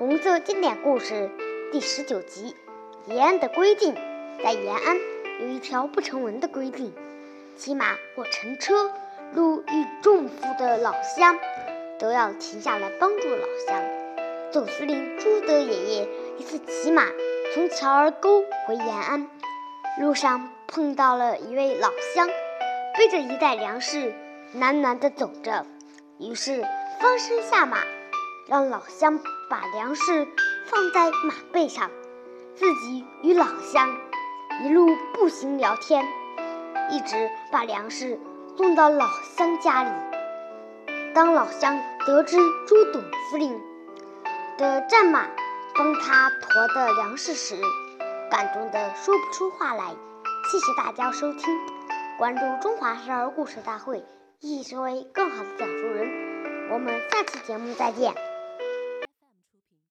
红色经典故事第十九集《延安的规定》。在延安有一条不成文的规定：骑马或乘车路遇重负的老乡，都要停下来帮助老乡。总司令朱德爷爷一次骑马从桥儿沟回延安，路上碰到了一位老乡，背着一袋粮食。喃喃地走着，于是翻身下马，让老乡把粮食放在马背上，自己与老乡一路步行聊天，一直把粮食送到老乡家里。当老乡得知朱董司令的战马帮他驮的粮食时，感动得说不出话来。谢谢大家收听，关注中华少儿故事大会。一起成为更好的讲述人。我们下期节目再见。